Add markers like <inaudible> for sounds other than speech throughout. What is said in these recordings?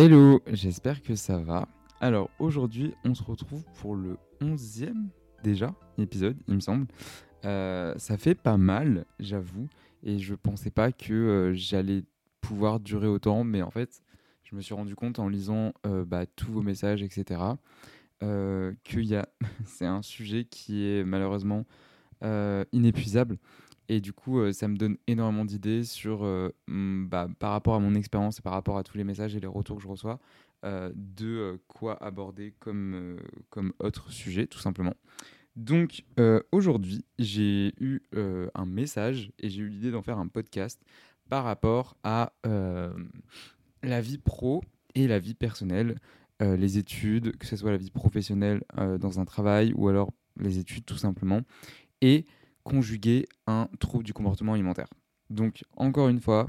Hello, j'espère que ça va. Alors aujourd'hui, on se retrouve pour le 11e déjà épisode, il me semble. Euh, ça fait pas mal, j'avoue, et je pensais pas que euh, j'allais pouvoir durer autant, mais en fait, je me suis rendu compte en lisant euh, bah, tous vos messages, etc., qu'il y a, <laughs> c'est un sujet qui est malheureusement inépuisable. Et du coup, euh, ça me donne énormément d'idées sur, euh, bah, par rapport à mon expérience et par rapport à tous les messages et les retours que je reçois, euh, de quoi aborder comme, comme autre sujet, tout simplement. Donc aujourd'hui, j'ai eu un message et j'ai eu l'idée d'en faire un podcast par rapport à la vie pro et la vie personnelle, les études, que ce soit la vie professionnelle dans un travail ou alors les études tout simplement. Et conjuguer un trouble du comportement alimentaire. Donc, encore une fois,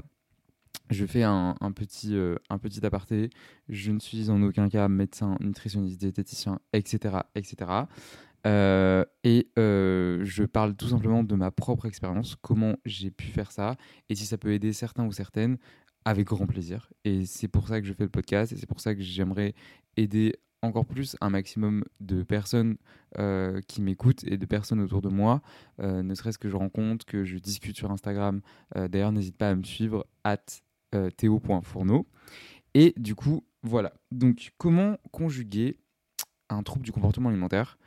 je fais un, petit, euh, un petit aparté. Je ne suis en aucun cas médecin, nutritionniste, diététicien, etc. etc. Euh, et euh, je parle tout simplement de ma propre expérience, comment j'ai pu faire ça, et si ça peut aider certains ou certaines, avec grand plaisir. Et c'est pour ça que je fais le podcast, et c'est pour ça que j'aimerais aider encore plus un maximum de personnes euh, qui m'écoutent et de personnes autour de moi, euh, ne serait-ce que je rencontre, que je discute sur Instagram. Euh, d'ailleurs, n'hésite pas à me suivre, at théo.fourneau. Et du coup, voilà. Donc, comment conjuguer un trouble du comportement alimentaire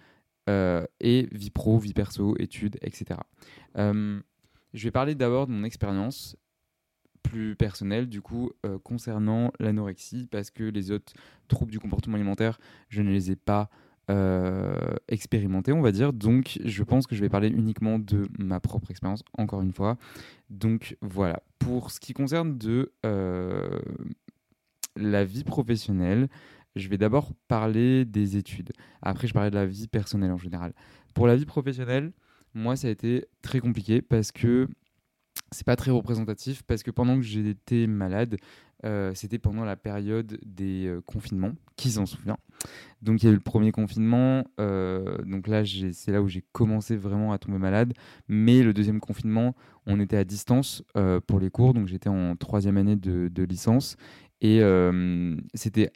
et vie pro, vie perso, études, etc. je vais parler d'abord de mon expérience plus personnel du coup euh, concernant l'anorexie parce que les autres troubles du comportement alimentaire je ne les ai pas euh, expérimentés on va dire. Donc je pense que je vais parler uniquement de ma propre expérience encore une fois. Donc voilà. Pour ce qui concerne de euh, la vie professionnelle je vais d'abord parler des études. Après je parlerai de la vie personnelle en général. Pour la vie professionnelle moi ça a été très compliqué parce que c'est pas très représentatif parce que pendant que j'étais malade, euh, c'était pendant la période des euh, confinements, qui s'en souvient. Donc il y a eu le premier confinement, euh, donc là c'est là où j'ai commencé vraiment à tomber malade. Mais le deuxième confinement, on était à distance pour les cours, donc j'étais en troisième année de, licence et c'était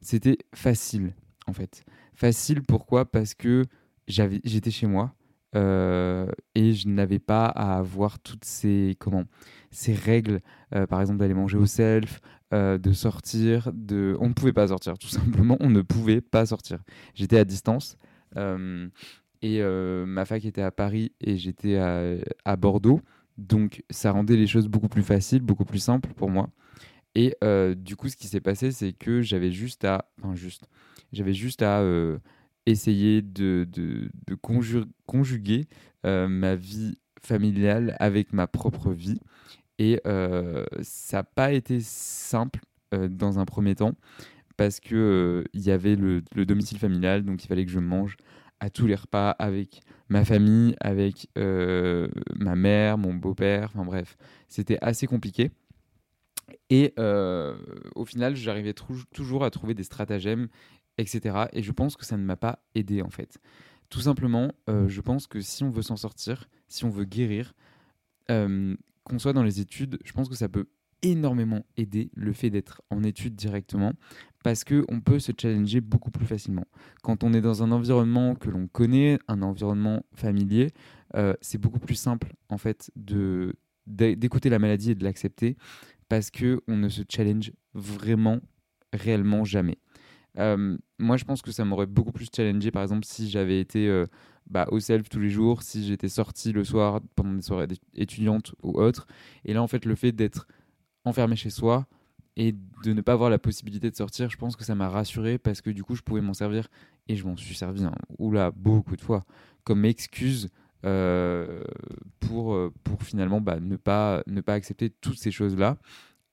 c'était facile en fait. Facile pourquoi? Parce que j'étais chez moi, euh, et je n'avais pas à avoir toutes ces, comment, ces règles, euh, par exemple d'aller manger au self, euh, de sortir, de... on ne pouvait pas sortir, tout <laughs> simplement, on ne pouvait pas sortir. J'étais à distance et ma fac était à Paris et j'étais à, à, Bordeaux, donc ça rendait les choses beaucoup plus faciles, beaucoup plus simples pour moi. Et du coup, ce qui s'est passé, c'est que j'avais juste à, enfin juste, j'avais juste à essayer de, de, de conjuguer euh, ma vie familiale avec ma propre vie. Et euh, ça n'a pas été simple euh, dans un premier temps parce que il y avait le, le, domicile familial, donc il fallait que je mange à tous les repas avec ma famille, avec ma mère, mon beau-père, enfin bref, c'était assez compliqué. Et au final, j'arrivais toujours à trouver des stratagèmes etc. Et je pense que ça ne m'a pas aidé en fait. Tout simplement, euh, je pense que si on veut s'en sortir, si on veut guérir, euh, qu'on soit dans les études, je pense que ça peut énormément aider le fait d'être en études directement parce qu'on peut se challenger beaucoup plus facilement. Quand on est dans un environnement que l'on connaît, un environnement familier, euh, c'est beaucoup plus simple en fait de d'écouter la maladie et de l'accepter parce que on ne se challenge vraiment réellement jamais. Euh, moi, je pense que ça m'aurait beaucoup plus challengé, par exemple, si j'avais été euh, bah, au self tous les jours, si j'étais sorti le soir pendant des soirées étudiantes ou autres. Et là, en fait, le fait d'être enfermé chez soi et de ne pas avoir la possibilité de sortir, je pense que ça m'a rassuré parce que du coup, je pouvais m'en servir et je m'en suis servi, hein, oula, beaucoup de fois, comme excuse euh, pour, pour finalement bah, ne, pas, ne pas accepter toutes ces choses-là.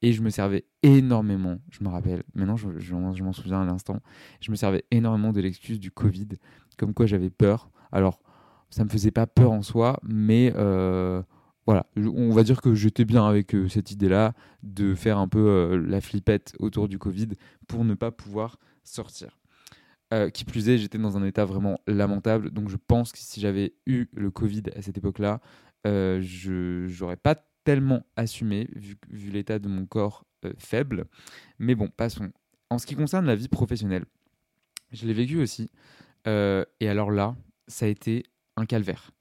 Et je me servais énormément, je me rappelle, maintenant je, m'en souviens à l'instant, je me servais énormément de l'excuse du Covid, comme quoi j'avais peur. Alors, ça me faisait pas peur en soi, mais euh, voilà, on va dire que j'étais bien avec euh, cette idée-là de faire un peu euh, la flippette autour du Covid pour ne pas pouvoir sortir. qui plus est, j'étais dans un état vraiment lamentable, donc je pense que si j'avais eu le Covid à cette époque-là, je n'aurais pas tellement assumé vu, vu l'état de mon corps euh, faible. Mais bon, passons. En ce qui concerne la vie professionnelle, je l'ai vécu aussi. Euh, et alors là, ça a été un calvaire.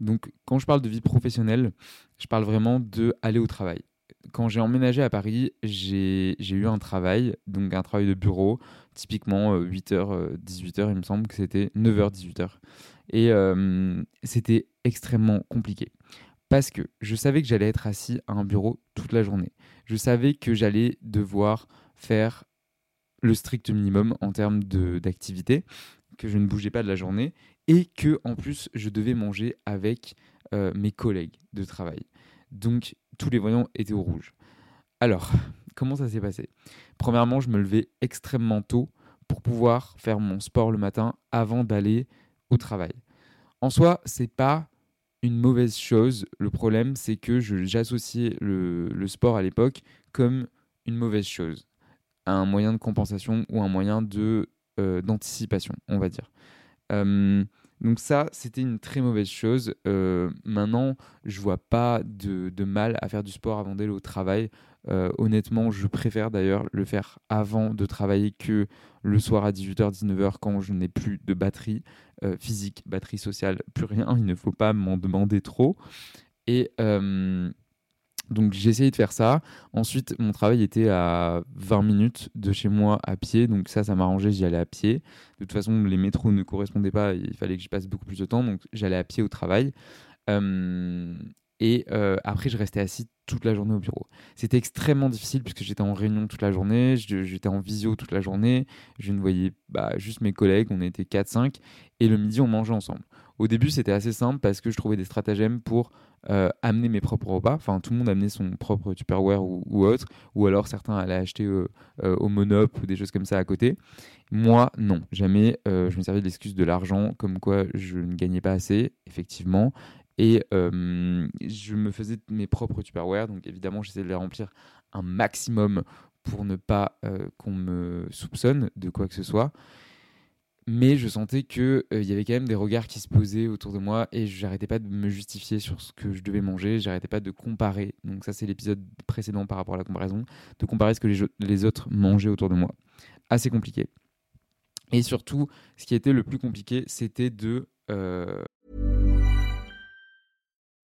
Donc, quand je parle de vie professionnelle, je parle vraiment de aller au travail. Quand j'ai emménagé à Paris, j'ai eu un travail, donc un travail de bureau, typiquement 8h, euh, 18h, il me semble que c'était 9h, 18h. Et c'était extrêmement compliqué parce que je savais que j'allais être assis à un bureau toute la journée. Je savais que j'allais devoir faire le strict minimum en termes d'activité, que je ne bougeais pas de la journée et que en plus je devais manger avec euh, mes collègues de travail. Donc tous les voyants étaient au rouge. Alors, <laughs> comment ça s'est passé? Premièrement, je me levais extrêmement tôt pour pouvoir faire mon sport le matin avant d'aller au travail. En soi, c'est pas une mauvaise chose. Le problème, c'est que j'associais le, le, sport à l'époque comme une mauvaise chose, un moyen de compensation ou un moyen euh, d'anticipation, on va dire. Euh, donc ça, c'était une très mauvaise chose. Euh, maintenant, je vois pas de, mal à faire du sport avant d'aller au travail. Honnêtement, je préfère d'ailleurs le faire avant de travailler que le soir à 18h, 19h quand je n'ai plus de batterie. Euh, physique, batterie sociale, plus rien. Il ne faut pas m'en demander trop. Et euh, donc j'ai essayé de faire ça. Ensuite, mon travail était à 20 minutes de chez moi à pied. Donc ça, ça m'arrangeait, j'y allais à pied. De toute façon, les métros ne correspondaient pas. Il fallait que j'y passe beaucoup plus de temps. Donc j'allais à pied au travail. Euh, et euh, après, je restais assis toute la journée au bureau. C'était extrêmement difficile puisque j'étais en réunion toute la journée, j'étais en visio toute la journée, je ne voyais bah, juste mes collègues, on était 4-5, et le midi, on mangeait ensemble. Au début, c'était assez simple parce que je trouvais des stratagèmes pour euh, amener mes propres repas. Enfin, tout le monde amenait son propre Tupperware ou, autre, ou alors certains allaient acheter euh, au Monop ou des choses comme ça à côté. Moi, non, jamais. je me servais de l'excuse de l'argent, comme quoi je ne gagnais pas assez, effectivement. Et je me faisais mes propres Tupperware, donc évidemment j'essayais de les remplir un maximum pour ne pas qu'on me soupçonne de quoi que ce soit. Mais je sentais qu'il il y avait quand même des regards qui se posaient autour de moi et j'arrêtais pas de me justifier sur ce que je devais manger, j'arrêtais pas de comparer. Donc ça c'est l'épisode précédent par rapport à la comparaison, de comparer ce que les autres mangeaient autour de moi. Assez compliqué. Et surtout, ce qui était le plus compliqué, c'était de...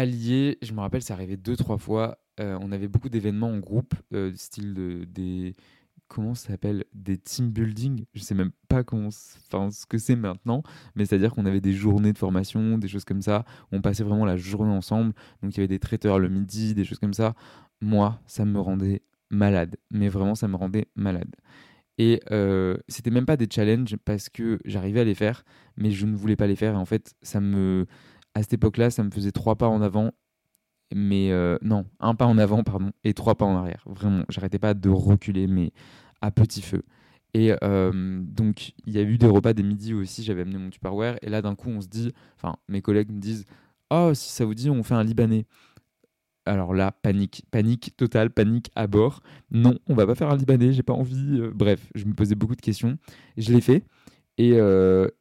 Palier, je me rappelle, ça arrivait deux, trois fois. Euh, on avait beaucoup d'événements en groupe, euh, style de, des. Comment ça s'appelle? Des team building Je sais même pas comment, ce que c'est maintenant, mais c'est-à-dire qu'on avait des journées de formation, des choses comme ça. Où on passait vraiment la journée ensemble. Donc il y avait des traiteurs le midi, des choses comme ça. Moi, ça me rendait malade. Mais vraiment, ça me rendait malade. Et euh, c'était même pas des challenges parce que j'arrivais à les faire, mais je ne voulais pas les faire. Et en fait, ça me, à cette époque-là, ça me faisait trois pas en avant, mais euh, non, un pas en avant, pardon, et trois pas en arrière. Vraiment, j'arrêtais pas de reculer, mais à petit feu. Et euh, donc, il y a eu des repas des midis aussi, j'avais amené mon Tupperware, et là, d'un coup, on se dit, enfin, mes collègues me disent, oh, si ça vous dit, on fait un Libanais. Alors là, panique, panique totale, panique à bord. Non, on va pas faire un Libanais, j'ai pas envie. Euh, bref, je me posais beaucoup de questions. Je l'ai fait, et,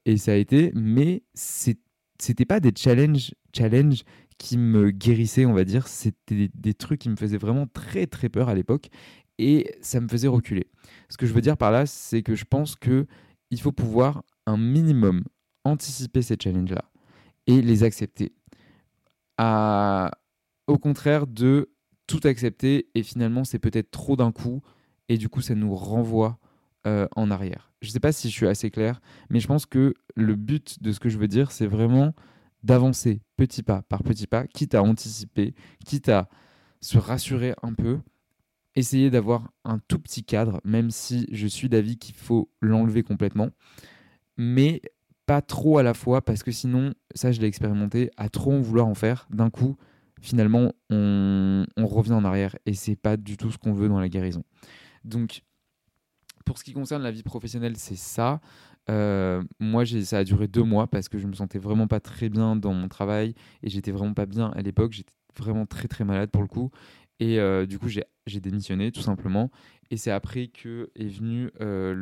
et ça a été, mais c'est c'était pas des challenges, qui me guérissaient, on va dire. C'était des, trucs qui me faisaient vraiment très très peur à l'époque et ça me faisait reculer. Ce que je veux dire par là, c'est que je pense que il faut pouvoir un minimum anticiper ces challenges-là et les accepter. Au contraire de tout accepter et finalement c'est peut-être trop d'un coup et du coup ça nous renvoie euh, en arrière. Je ne sais pas si je suis assez clair, mais je pense que le but de ce que je veux dire, c'est vraiment d'avancer petit pas par petit pas, quitte à anticiper, quitte à se rassurer un peu, essayer d'avoir un tout petit cadre, même si je suis d'avis qu'il faut l'enlever complètement, mais pas trop à la fois, parce que sinon, ça je l'ai expérimenté, à trop vouloir en faire, d'un coup, finalement, on, on revient en arrière, et c'est pas du tout ce qu'on veut dans la guérison. Donc, pour ce qui concerne la vie professionnelle, c'est ça. Euh, moi, ça a duré deux mois parce que je me sentais vraiment pas très bien dans mon travail et j'étais vraiment pas bien à l'époque. J'étais vraiment très très malade pour le coup. Et euh, du coup, j'ai démissionné tout simplement. Et c'est après que est venu euh,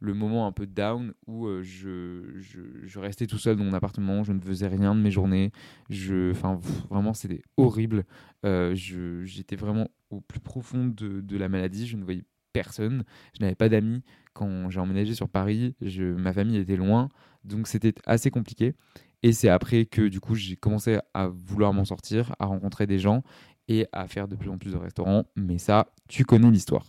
le, moment un peu down où je, restais tout seul dans mon appartement, je ne faisais rien de mes journées. Je, vraiment, c'était horrible. J'étais vraiment au plus profond de, de, la maladie. Je ne voyais personne. Je n'avais pas d'amis quand j'ai emménagé sur Paris. Je, ma famille était loin, donc c'était assez compliqué. Et c'est après que du coup j'ai commencé à vouloir m'en sortir, à rencontrer des gens et à faire de plus en plus de restaurants. Mais ça, tu connais l'histoire.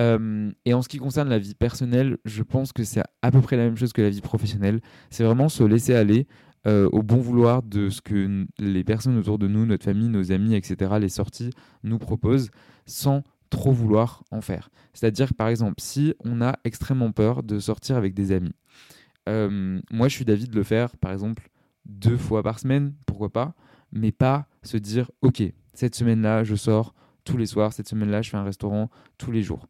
Euh, et en ce qui concerne la vie personnelle, je pense que c'est à peu près la même chose que la vie professionnelle. C'est vraiment se laisser aller euh, au bon vouloir de ce que les personnes autour de nous, notre famille, nos amis, etc., les sorties nous proposent, sans trop vouloir en faire. C'est-à-dire, par exemple, si on a extrêmement peur de sortir avec des amis, euh, moi je suis d'avis de le faire, par exemple, deux fois par semaine, pourquoi pas, mais pas se dire, ok, cette semaine-là, je sors tous les soirs, cette semaine-là, je fais un restaurant tous les jours.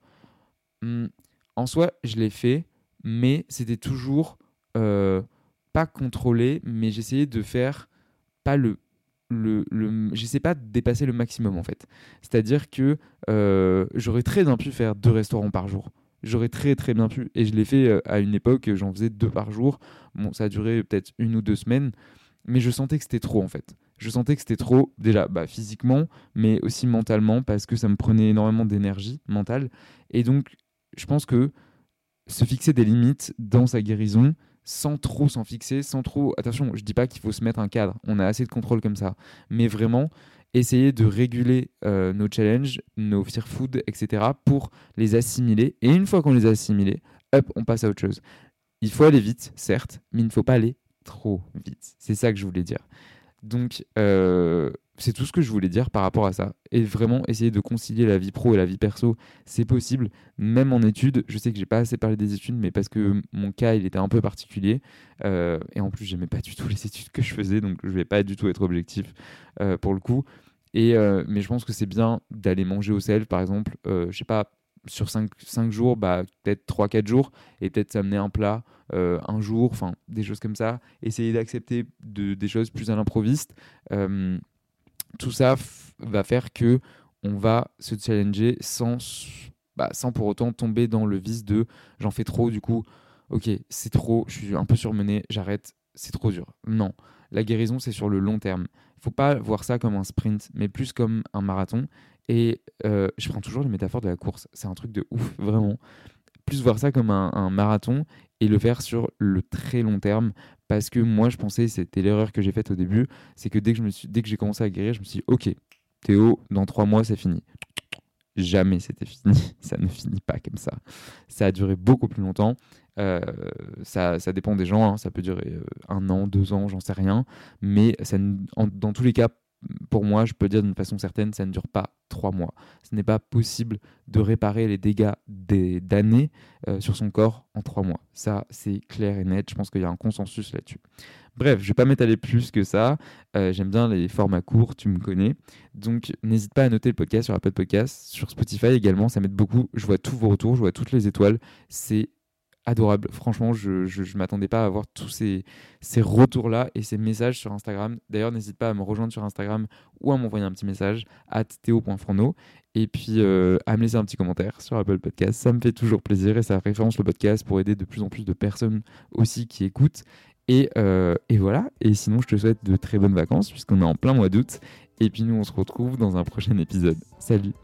Hum, en soi, je l'ai fait, mais c'était toujours euh, pas contrôlé, mais j'essayais de faire pas le le, le j'essaie pas de dépasser le maximum en fait. C'est-à-dire que euh, j'aurais très bien pu faire deux restaurants par jour. J'aurais très très bien pu, et je l'ai fait euh, à une époque, j'en faisais deux par jour. Bon, ça a duré peut-être une ou deux semaines, mais je sentais que c'était trop en fait. Je sentais que c'était trop, déjà bah, physiquement, mais aussi mentalement, parce que ça me prenait énormément d'énergie mentale. Et donc, je pense que se fixer des limites dans sa guérison, sans trop s'en fixer, sans trop. Attention, je dis pas qu'il faut se mettre un cadre, on a assez de contrôle comme ça, mais vraiment essayer de réguler euh, nos challenges, nos fear food, etc. pour les assimiler. Et une fois qu'on les a assimilés, hop, on passe à autre chose. Il faut aller vite, certes, mais il ne faut pas aller trop vite. C'est ça que je voulais dire. Donc, euh, c'est tout ce que je voulais dire par rapport à ça. Et vraiment, essayer de concilier la vie pro et la vie perso, c'est possible. Même en études, je sais que j'ai pas assez parlé des études, mais parce que mon cas, il était un peu particulier. Euh, et en plus, j'aimais pas du tout les études que je faisais, donc je vais pas du tout être objectif euh, pour le coup. Et, mais je pense que c'est bien d'aller manger au sel, par exemple. je sais pas, sur 5, jours, bah, peut-être 3-4 jours, et peut-être s'amener un plat euh, un jour, enfin des choses comme ça. Essayer d'accepter de, des choses plus à l'improviste. Euh, tout ça va faire que on va se challenger sans, bah, sans pour autant tomber dans le vice de j'en fais trop, du coup, ok, c'est trop, je suis un peu surmené, j'arrête, c'est trop dur. Non, la guérison, c'est sur le long terme. Il faut pas voir ça comme un sprint, mais plus comme un marathon. Et euh, je prends toujours les métaphores de la course. C'est un truc de ouf, vraiment. Plus voir ça comme un, un marathon et le faire sur le très long terme. Parce que moi, je pensais, c'était l'erreur que j'ai faite au début, c'est que dès que, je me suis, dès que j'ai commencé à guérir, je me suis dit, ok, Théo, dans trois mois, c'est fini. Jamais c'était fini. <laughs> Ça ne finit pas comme ça. Ça a duré beaucoup plus longtemps. Euh, ça, ça, dépend des gens. Hein. Ça peut durer euh, un an, deux ans, j'en sais rien. Mais en, dans tous les cas, pour moi, je peux dire d'une façon certaine, ça ne dure pas trois mois. Ce n'est pas possible de réparer les dégâts d'années euh, sur son corps en trois mois. Ça, c'est clair et net. Je pense qu'il y a un consensus là-dessus. Bref, je ne vais pas m'étaler plus que ça. Euh, j'aime bien les formats courts, tu me connais. Donc, n'hésite pas à noter le podcast sur Apple Podcast, sur Spotify également. Ça m'aide beaucoup. Je vois tous vos retours, je vois toutes les étoiles. C'est adorable. Franchement, je ne m'attendais pas à avoir tous ces, ces retours-là et ces messages sur Instagram. D'ailleurs, n'hésite pas à me rejoindre sur Instagram ou à m'envoyer un petit message à théo.fourneau et puis euh, à me laisser un petit commentaire sur Apple Podcast. Ça me fait toujours plaisir et ça référence le podcast pour aider de plus en plus de personnes aussi qui écoutent. Et, euh, et voilà. Et sinon, je te souhaite de très bonnes vacances puisqu'on est en plein mois d'août. Et puis nous, on se retrouve dans un prochain épisode. Salut